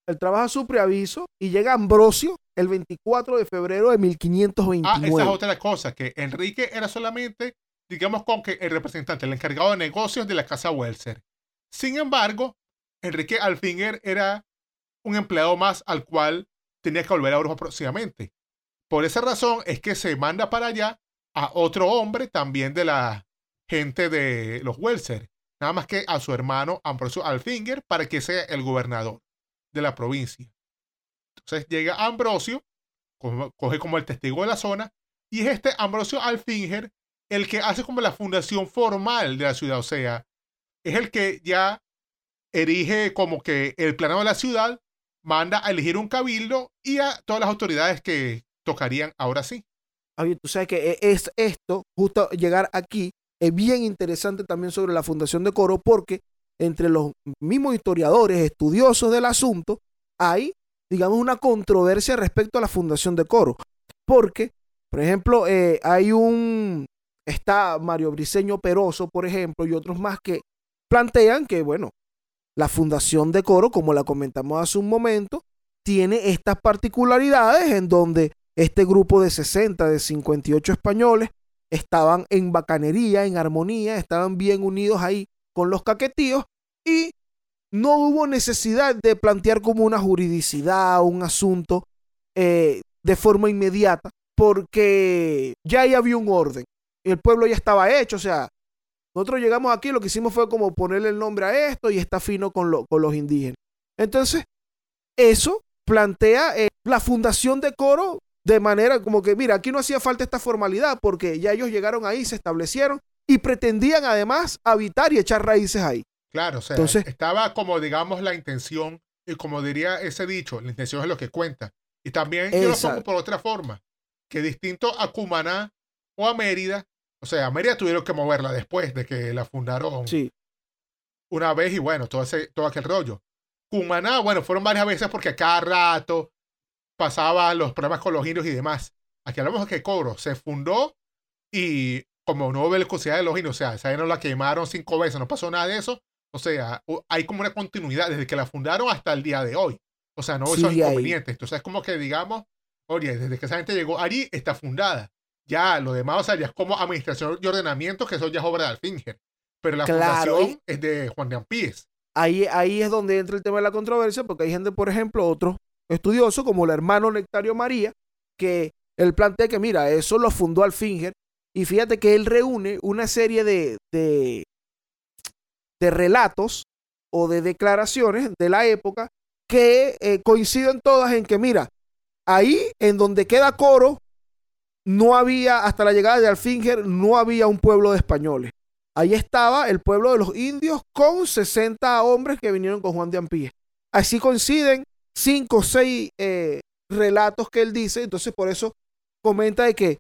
Él trabaja su preaviso y llega Ambrosio el 24 de febrero de Ah, 1529. esa es otra cosa, que Enrique era solamente, digamos, con que el representante, el encargado de negocios de la casa Welser. Sin embargo, Enrique Alfinger era un empleado más al cual tenía que volver a Europa próximamente. Por esa razón es que se manda para allá a otro hombre también de la gente de los Welser, nada más que a su hermano Ambrosio Alfinger para que sea el gobernador de la provincia. Entonces llega Ambrosio, coge como el testigo de la zona, y es este Ambrosio Alfinger el que hace como la fundación formal de la ciudad, o sea, es el que ya erige como que el plano de la ciudad, manda a elegir un cabildo y a todas las autoridades que tocarían ahora sí. Oye, tú sabes que e- es esto, justo llegar aquí, es bien interesante también sobre la fundación de Coro, porque entre los mismos historiadores, estudiosos del asunto, hay, digamos, una controversia respecto a la fundación de Coro. Porque, por ejemplo, eh, hay un, está Mario Briceño Peroso, por ejemplo, y otros más que plantean que, bueno, la fundación de Coro, como la comentamos hace un momento, tiene estas particularidades en donde este grupo de 60, de 58 españoles, estaban en bacanería, en armonía, estaban bien unidos ahí con los caquetíos y no hubo necesidad de plantear como una juridicidad, un asunto eh, de forma inmediata, porque ya ahí había un orden. El pueblo ya estaba hecho, o sea, nosotros llegamos aquí, lo que hicimos fue como ponerle el nombre a esto y está fino con, lo- con los indígenas. Entonces, eso plantea eh, la fundación de coro de manera como que, mira, aquí no hacía falta esta formalidad porque ya ellos llegaron ahí, se establecieron y pretendían además habitar y echar raíces ahí. Claro, o sea, Entonces- estaba como, digamos, la intención, y como diría ese dicho, la intención es lo que cuenta. Y también yo lo pongo por otra forma, que distinto a Cumaná o a Mérida, o sea, a Mérida tuvieron que moverla después de que la fundaron Sí, una vez y bueno, todo, ese, todo aquel rollo. Cumaná, bueno, fueron varias veces porque a cada rato pasaban los problemas con los indios y demás. Aquí hablamos de que Coro se fundó y como no hubo velocidad de los indios, o sea, esa no la quemaron cinco veces, no pasó nada de eso. O sea, hay como una continuidad desde que la fundaron hasta el día de hoy. O sea, no Sigue ahí. inconvenientes. Entonces es como que digamos, oye, desde que esa gente llegó allí está fundada. Ya lo demás, o sea, ya es como administración y ordenamiento, que eso ya es obra de Alfinger. Pero la Claro, fundación es de Juan de Ampíes. ahí, ahí es donde entra el tema de la controversia porque hay gente, por ejemplo, otros estudiosos como el hermano Nectario María, que él plantea que, mira, eso lo fundó Alfinger y fíjate que él reúne una serie de, de, de relatos o de declaraciones de la época que eh, coinciden todas en que, mira, ahí en donde queda Coro, no había, hasta la llegada de Alfinger, no había un pueblo de españoles. Ahí estaba el pueblo de los indios con 60 hombres que vinieron con Juan de Ampíes. Así coinciden cinco o seis eh, relatos que él dice. Entonces, por eso comenta de que,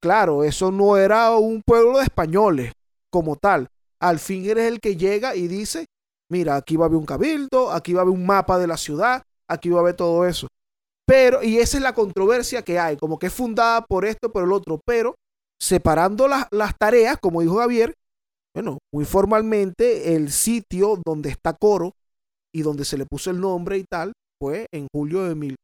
claro, eso no era un pueblo de españoles como tal. Alfinger es el que llega y dice, mira, aquí va a haber un cabildo, aquí va a haber un mapa de la ciudad, aquí va a haber todo eso. Pero, y esa es la controversia que hay, como que es fundada por esto, por el otro, pero separando las, las tareas, como dijo Javier, bueno, muy formalmente el sitio donde está Coro y donde se le puso el nombre y tal fue en julio de mil,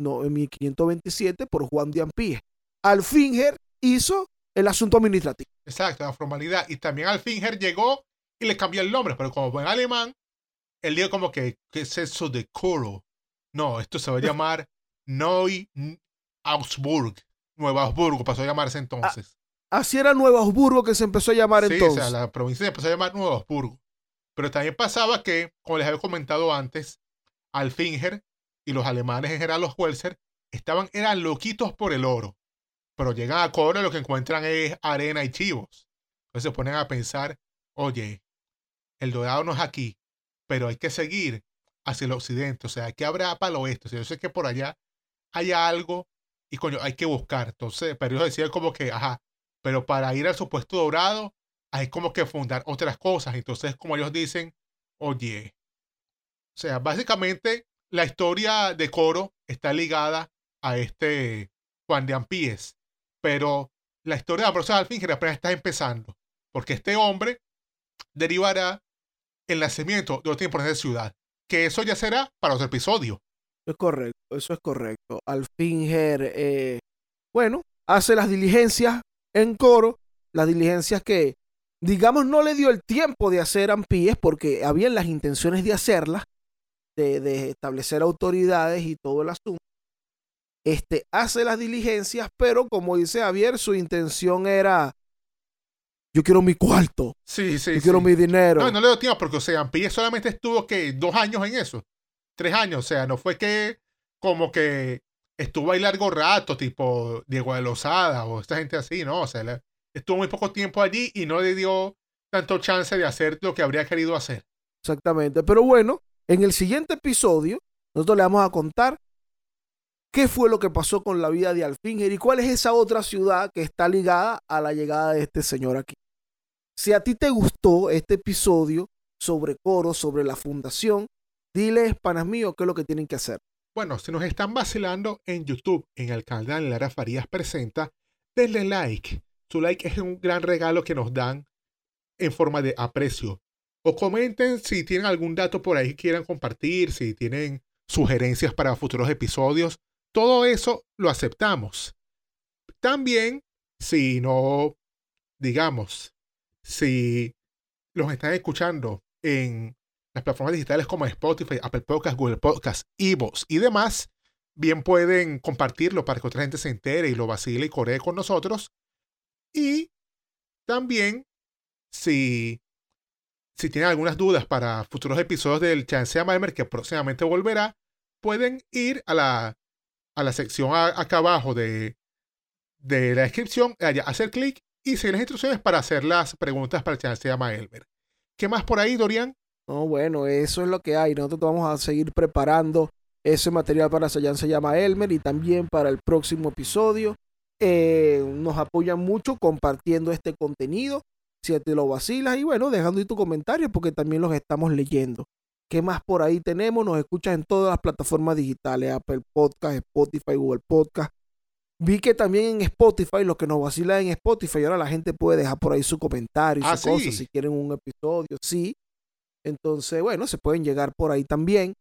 no, en 1527 por Juan de Ampíes. Alfinger hizo el asunto administrativo. Exacto, la formalidad. Y también Alfinger llegó y le cambió el nombre, pero como buen alemán, él dijo como que, ¿qué es eso de coro? No, esto se va a llamar Neu Augsburg. Nueva Augsburgo pasó a llamarse entonces. Así era Nueva Augsburgo que se empezó a llamar sí, entonces. o sea, la provincia se empezó a llamar Nueva Augsburgo. Pero también pasaba que, como les había comentado antes, Alfinger y los alemanes en general, los Welser, estaban, eran loquitos por el oro. Pero llegan a Coro y lo que encuentran es arena y chivos. Entonces se ponen a pensar, oye, el dorado no es aquí, pero hay que seguir hacia el occidente. O sea, ¿qué habrá para el oeste? O sea, yo sé que por allá hay algo y coño, hay que buscar. Entonces, pero ellos decían como que, ajá, pero para ir al supuesto dorado hay como que fundar otras cosas. Entonces, como ellos dicen, oye, o sea, básicamente la historia de Coro está ligada a este Juan de Ampíes, pero la historia de Ambrosio Alfinger apenas está empezando, porque este hombre derivará el nacimiento de otra importante ciudad, que eso ya será para otro episodio. Es correcto, eso es correcto. Alfinger, eh, bueno, hace las diligencias en coro, las diligencias que, digamos, no le dio el tiempo de hacer Ampíes porque habían las intenciones de hacerlas, de, de establecer autoridades y todo el asunto. Este hace las diligencias, pero como dice Javier, su intención era: yo quiero mi cuarto, Sí, sí, yo quiero mi dinero. No, no le dio tiempo porque, o sea, Ampíes solamente estuvo que dos años en eso, tres años, o sea, no fue que como que estuvo ahí largo rato, tipo Diego de Lozada o esta gente así, ¿no? O sea, le- estuvo muy poco tiempo allí y no le dio tanto chance de hacer lo que habría querido hacer. Exactamente. Pero bueno, en el siguiente episodio, nosotros le vamos a contar qué fue lo que pasó con la vida de Alfinger y cuál es esa otra ciudad que está ligada a la llegada de este señor aquí. Si a ti te gustó este episodio sobre Coro, sobre la fundación, diles, panas míos, qué es lo que tienen que hacer. Bueno, si nos están vacilando en YouTube, en el canal Lara Farías Presenta, denle like. Su like es un gran regalo que nos dan en forma de aprecio. O comenten si tienen algún dato por ahí que quieran compartir, si tienen sugerencias para futuros episodios. Todo eso lo aceptamos. También, si no, digamos, si los están escuchando en las plataformas digitales como Spotify, Apple Podcasts, Google Podcasts, Evox y demás, bien pueden compartirlo para que otra gente se entere y lo vacile y coree con nosotros. Y también, si, si tienen algunas dudas para futuros episodios del Chance Malmer, que próximamente volverá, pueden ir a la, a la sección acá abajo de, de la descripción, allá, hacer clic y seguir las instrucciones para hacer las preguntas para el Chance llama Elmer. ¿Qué más por ahí, Dorian? No, bueno, eso es lo que hay. Nosotros vamos a seguir preparando ese material para Sayan se llama Elmer y también para el próximo episodio. Eh, nos apoyan mucho compartiendo este contenido. Si te lo vacilas y bueno, dejando ahí tu comentario porque también los estamos leyendo. ¿Qué más por ahí tenemos? Nos escuchas en todas las plataformas digitales, Apple Podcast, Spotify, Google Podcast. Vi que también en Spotify, los que nos vacilan en Spotify, ahora la gente puede dejar por ahí su comentario y Ah, su cosa, si quieren un episodio, sí. Entonces, bueno, se pueden llegar por ahí también.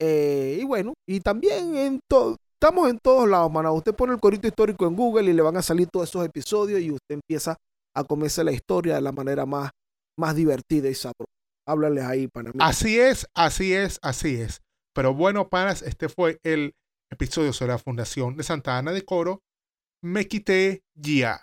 Eh, y bueno, y también en todo, estamos en todos lados, mano. Usted pone el corito histórico en Google y le van a salir todos esos episodios y usted empieza a comerse la historia de la manera más, más divertida y sabrosa. Háblales ahí, para mí. Así es, así es, así es. Pero bueno, panas, este fue el episodio sobre la Fundación de Santa Ana de Coro. Me quité ya.